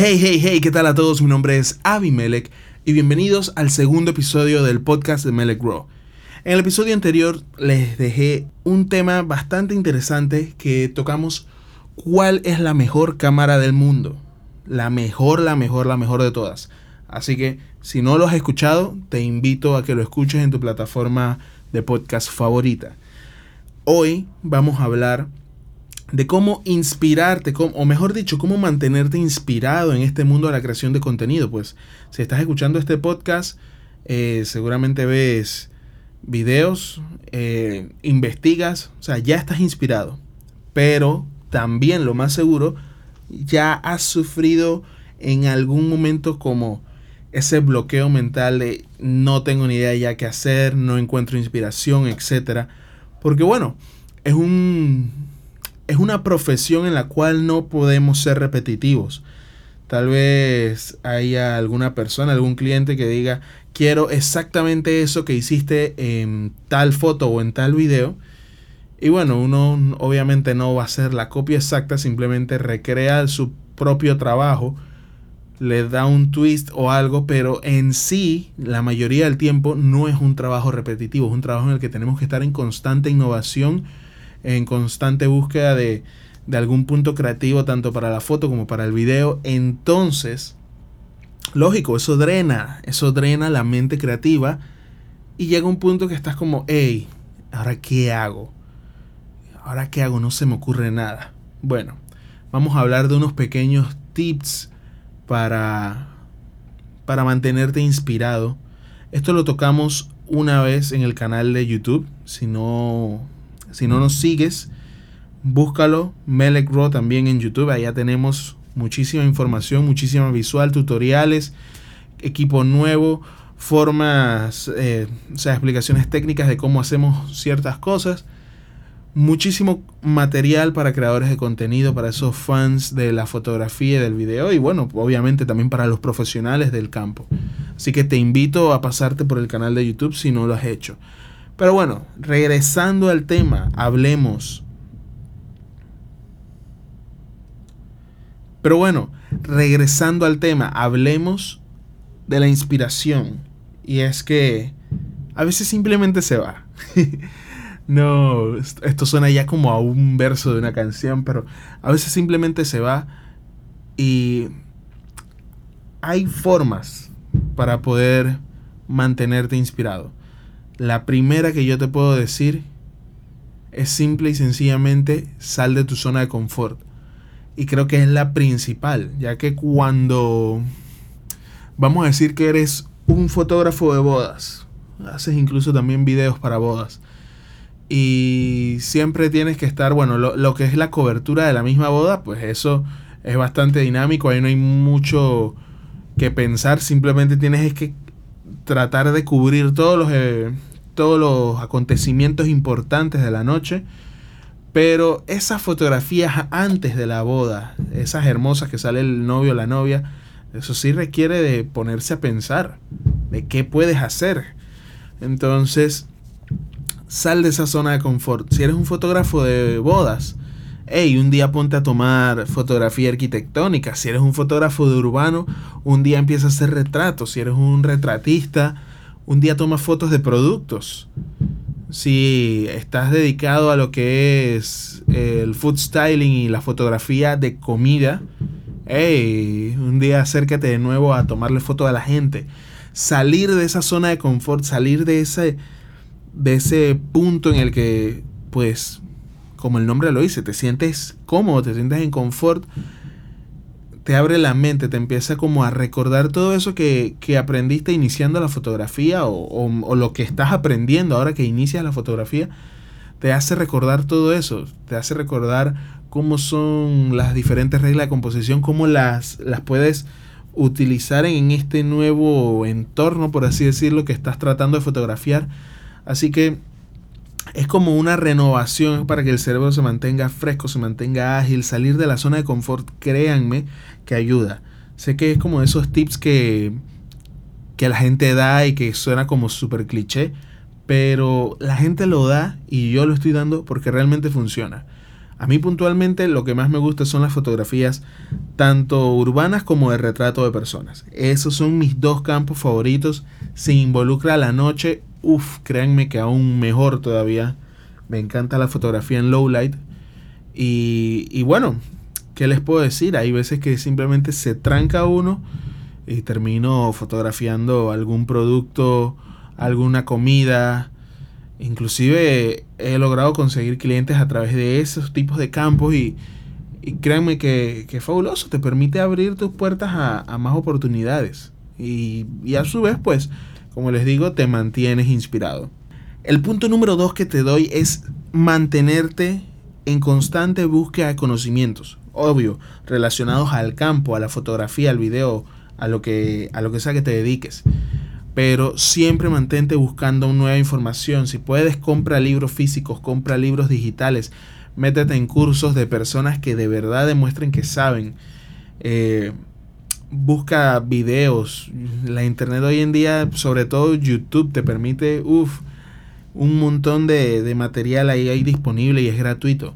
Hey, hey, hey, ¿qué tal a todos? Mi nombre es Abimelech y bienvenidos al segundo episodio del podcast de Melech Grow. En el episodio anterior les dejé un tema bastante interesante que tocamos cuál es la mejor cámara del mundo. La mejor, la mejor, la mejor de todas. Así que si no lo has escuchado, te invito a que lo escuches en tu plataforma de podcast favorita. Hoy vamos a hablar de cómo inspirarte, o mejor dicho, cómo mantenerte inspirado en este mundo de la creación de contenido. Pues si estás escuchando este podcast, eh, seguramente ves videos, eh, investigas, o sea, ya estás inspirado. Pero también lo más seguro, ya has sufrido en algún momento como ese bloqueo mental de no tengo ni idea ya qué hacer, no encuentro inspiración, etc. Porque bueno, es un es una profesión en la cual no podemos ser repetitivos. Tal vez haya alguna persona, algún cliente que diga, quiero exactamente eso que hiciste en tal foto o en tal video. Y bueno, uno obviamente no va a hacer la copia exacta, simplemente recrea su propio trabajo, le da un twist o algo, pero en sí, la mayoría del tiempo no es un trabajo repetitivo, es un trabajo en el que tenemos que estar en constante innovación en constante búsqueda de, algún punto creativo, tanto para la foto como para el video. Entonces, lógico, eso drena, eso drena la mente creativa. Y llega un punto que estás como, hey, ¿ahora qué hago? ¿Ahora qué hago? No se me ocurre nada. Bueno, vamos a hablar de unos pequeños tips para, para mantenerte inspirado. Esto lo tocamos una vez en el canal de YouTube. Si no si no nos sigues, búscalo, Melek Raw también en YouTube. Allá tenemos muchísima información, muchísima visual, tutoriales, equipo nuevo, formas, eh, o sea, explicaciones técnicas de cómo hacemos ciertas cosas. Muchísimo material para creadores de contenido, para esos fans de la fotografía y del video y bueno, obviamente también para los profesionales del campo. Así que te invito a pasarte por el canal de YouTube si no lo has hecho. Pero bueno, regresando al tema, hablemos. Pero bueno, regresando al tema, hablemos de la inspiración. Y es que a veces simplemente se va. no, esto suena ya como a un verso de una canción, pero a veces simplemente se va. Y hay formas para poder mantenerte inspirado. La primera que yo te puedo decir es simple y sencillamente sal de tu zona de confort. Y creo que es la principal, ya que cuando vamos a decir que eres un fotógrafo de bodas, haces incluso también videos para bodas. Y siempre tienes que estar, bueno, lo, lo, que es la cobertura de la misma boda, pues eso es bastante dinámico, ahí no hay mucho que pensar, simplemente tienes que tratar de cubrir todos los, eh, todos los acontecimientos importantes de la noche. Pero esas fotografías antes de la boda, esas hermosas que sale el novio o la novia, eso sí requiere de ponerse a pensar de qué puedes hacer. Entonces, sal de esa zona de confort. Si eres un fotógrafo de bodas, hey, un día ponte a tomar fotografía arquitectónica. Si eres un fotógrafo de urbano, un día empieza a hacer retratos. Si eres un retratista, un día toma fotos de productos. Si estás dedicado a lo que es el food styling y la fotografía de comida, hey, un día acércate de nuevo a tomarle foto a la gente. Salir de esa zona de confort, salir de ese, de ese punto en el que, pues, como el nombre lo dice, te sientes cómodo, te sientes en confort te abre la mente, te empieza como a recordar todo eso que, aprendiste iniciando la fotografía o, lo que estás aprendiendo ahora que inicias la fotografía, te hace recordar todo eso, te hace recordar cómo son las diferentes reglas de composición, cómo las, las puedes utilizar en este nuevo entorno, por así decirlo, que estás tratando de fotografiar. Así que es como una renovación para que el cerebro se mantenga fresco, se mantenga ágil, salir de la zona de confort, créanme que ayuda. Sé que es como esos tips que, que la gente da y que suena como súper cliché, pero la gente lo da y yo lo estoy dando porque realmente funciona. A mí puntualmente lo que más me gusta son las fotografías tanto urbanas como de retrato de personas. Esos son mis dos campos favoritos. Se involucra la noche, uff, créanme que aún mejor todavía. Me encanta la fotografía en low light. Y, y bueno, ¿qué les puedo decir? Hay veces que simplemente se tranca uno y termino fotografiando algún producto, alguna comida, Inclusive he logrado conseguir clientes a través de esos tipos de campos y, créanme que, es fabuloso, te permite abrir tus puertas a, más oportunidades. Y, y, a su vez, pues, como les digo, te mantienes inspirado. El punto número dos que te doy es mantenerte en constante búsqueda de conocimientos. Obvio, relacionados al campo, a la fotografía, al video, a lo que, a lo que sea que te dediques pero siempre mantente buscando nueva información. Si puedes, compra libros físicos, compra libros digitales, métete en cursos de personas que de verdad demuestren que saben. Eh, busca videos. La internet hoy en día, sobre todo YouTube, te permite un montón de, de material ahí, ahí disponible y es gratuito.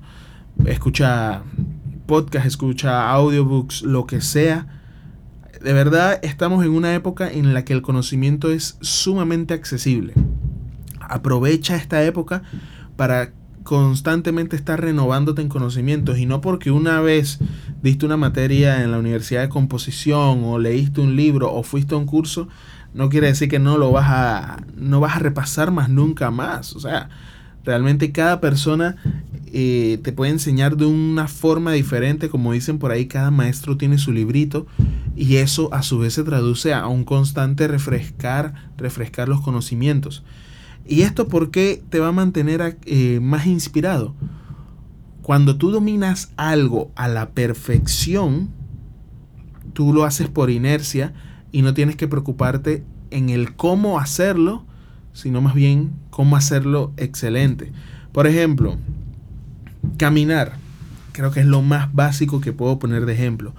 Escucha podcast, escucha audiobooks, lo que sea de verdad estamos en una época en la que el conocimiento es sumamente accesible. Aprovecha esta época para constantemente estar renovándote en conocimientos y no porque una vez diste una materia en la universidad de composición o leíste un libro o fuiste a un curso, no quiere decir que no lo vas a no vas a repasar más nunca más. O sea, realmente cada persona eh, te puede enseñar de una forma diferente, como dicen por ahí, cada maestro tiene su librito y eso a su vez se traduce a un constante refrescar, refrescar los conocimientos. ¿Y esto por qué te va a mantener eh, más inspirado? Cuando tú dominas algo a la perfección, tú lo haces por inercia y no tienes que preocuparte en el cómo hacerlo, sino más bien cómo hacerlo excelente. Por ejemplo, Caminar, creo que es lo más básico que puedo poner de ejemplo.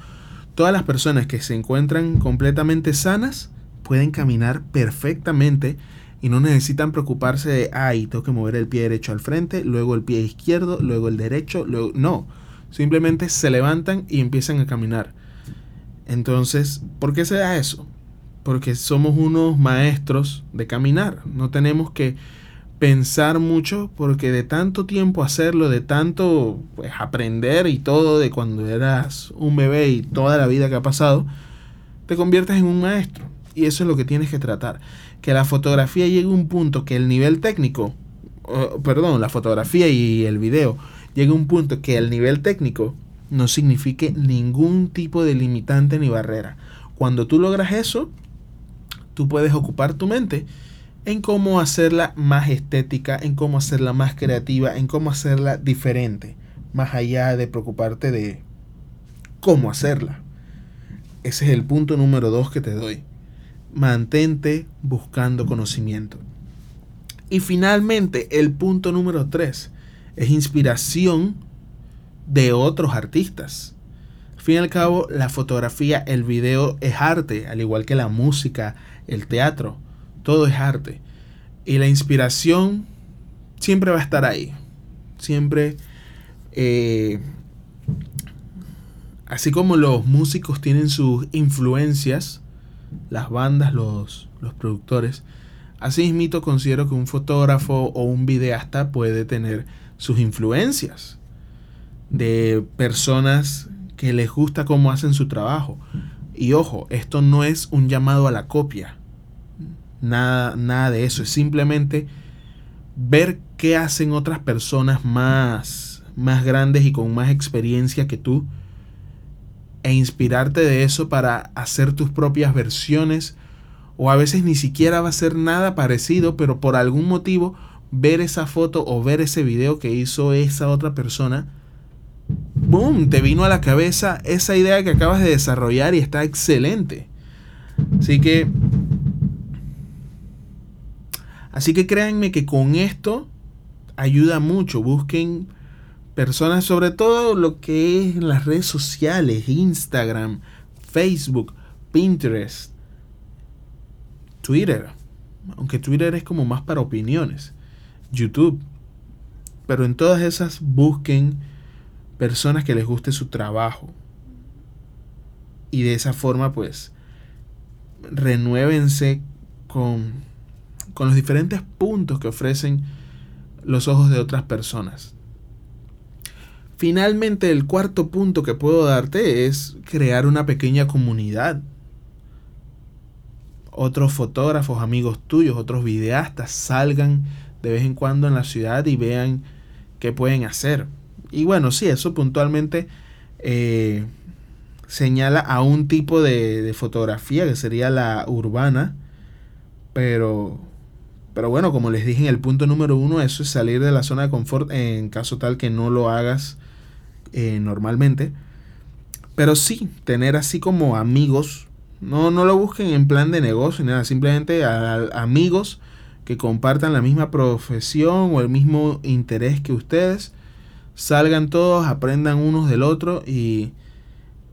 Todas las personas que se encuentran completamente sanas pueden caminar perfectamente y no necesitan preocuparse de, ay, tengo que mover el pie derecho al frente, luego el pie izquierdo, luego el derecho, luego... No, simplemente se levantan y empiezan a caminar. Entonces, ¿por qué se da eso? Porque somos unos maestros de caminar. No tenemos que pensar mucho porque de tanto tiempo hacerlo, de tanto pues, aprender y todo de cuando eras un bebé y toda la vida que ha pasado, te conviertes en un maestro. Y eso es lo que tienes que tratar. Que la fotografía llegue a un punto que el nivel técnico, perdón, la fotografía y el video llegue a un punto que el nivel técnico no signifique ningún tipo de limitante ni barrera. Cuando tú logras eso, tú puedes ocupar tu mente en cómo hacerla más estética, en cómo hacerla más creativa, en cómo hacerla diferente, más allá de preocuparte de cómo hacerla. Ese es el punto número dos que te doy. Mantente buscando conocimiento. Y finalmente, el punto número tres es inspiración de otros artistas. Al fin y al cabo, la fotografía, el video es arte, al igual que la música, el teatro todo es arte. Y la inspiración siempre va a estar ahí. Siempre, eh, así como los músicos tienen sus influencias, las bandas, los, los productores, así mismo considero que un fotógrafo o un videasta puede tener sus influencias de personas que les gusta cómo hacen su trabajo. Y ojo, esto no es un llamado a la copia. Nada, nada de eso. Es simplemente ver qué hacen otras personas más, más grandes y con más experiencia que tú. E inspirarte de eso para hacer tus propias versiones. O a veces ni siquiera va a ser nada parecido, pero por algún motivo ver esa foto o ver ese video que hizo esa otra persona. ¡Boom! Te vino a la cabeza esa idea que acabas de desarrollar y está excelente. Así que Así que créanme que con esto ayuda mucho. Busquen personas, sobre todo lo que es las redes sociales, Instagram, Facebook, Pinterest, Twitter. Aunque Twitter es como más para opiniones. YouTube. Pero en todas esas busquen personas que les guste su trabajo. Y de esa forma, pues, renuévense con, con los diferentes puntos que ofrecen los ojos de otras personas. Finalmente, el cuarto punto que puedo darte es crear una pequeña comunidad. Otros fotógrafos, amigos tuyos, otros videastas salgan de vez en cuando en la ciudad y vean qué pueden hacer. Y bueno, sí, eso puntualmente eh, señala a un tipo de, de, fotografía que sería la urbana. Pero, pero bueno, como les dije en el punto número uno, eso es salir de la zona de confort en caso tal que no lo hagas eh, normalmente. Pero sí, tener así como amigos. No, no lo busquen en plan de negocio, nada, simplemente amigos que compartan la misma profesión o el mismo interés que ustedes. Salgan todos, aprendan unos del otro y,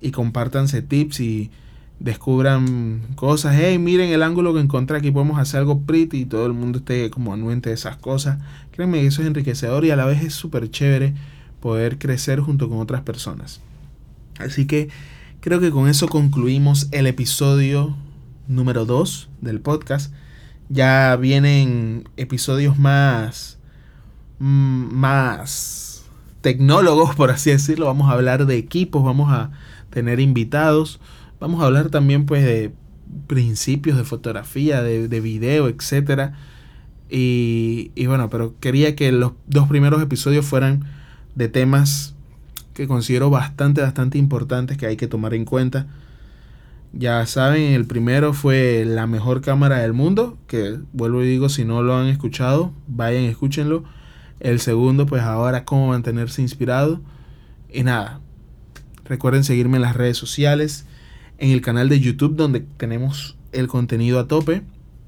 y compártanse tips y descubran cosas. Hey, miren el ángulo que encontré aquí, podemos hacer algo pretty y todo el mundo esté como anuente de esas cosas. Créanme que eso es enriquecedor y a la vez es súper chévere poder crecer junto con otras personas. Así que creo que con eso concluimos el episodio número 2 del podcast. Ya vienen episodios más mm, más tecnólogos, por así decirlo. Vamos a hablar de equipos, vamos a tener invitados. Vamos a hablar también pues de principios de fotografía, de, de video, etcétera. Y, y bueno, pero quería que los dos primeros episodios fueran de temas que considero bastante, bastante importantes que hay que tomar en cuenta. Ya saben, el primero fue la mejor cámara del mundo, que vuelvo y digo, si no lo han escuchado, vayan, escúchenlo. El segundo, pues ahora, cómo mantenerse inspirado. Y nada, recuerden seguirme en las redes sociales, en el canal de YouTube donde tenemos el contenido a tope.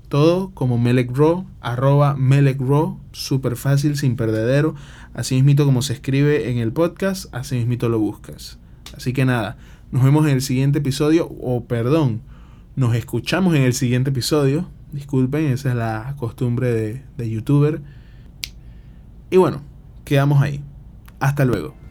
Todo como Melek Raw, arroba Melek Raw, súper fácil, sin perdedero. Así mismito como se escribe en el podcast, así mismito lo buscas. Así que nada, nos vemos en el siguiente episodio, o perdón, nos escuchamos en el siguiente episodio. Disculpen, esa es la costumbre de, de youtuber. Y bueno, quedamos ahí. Hasta luego.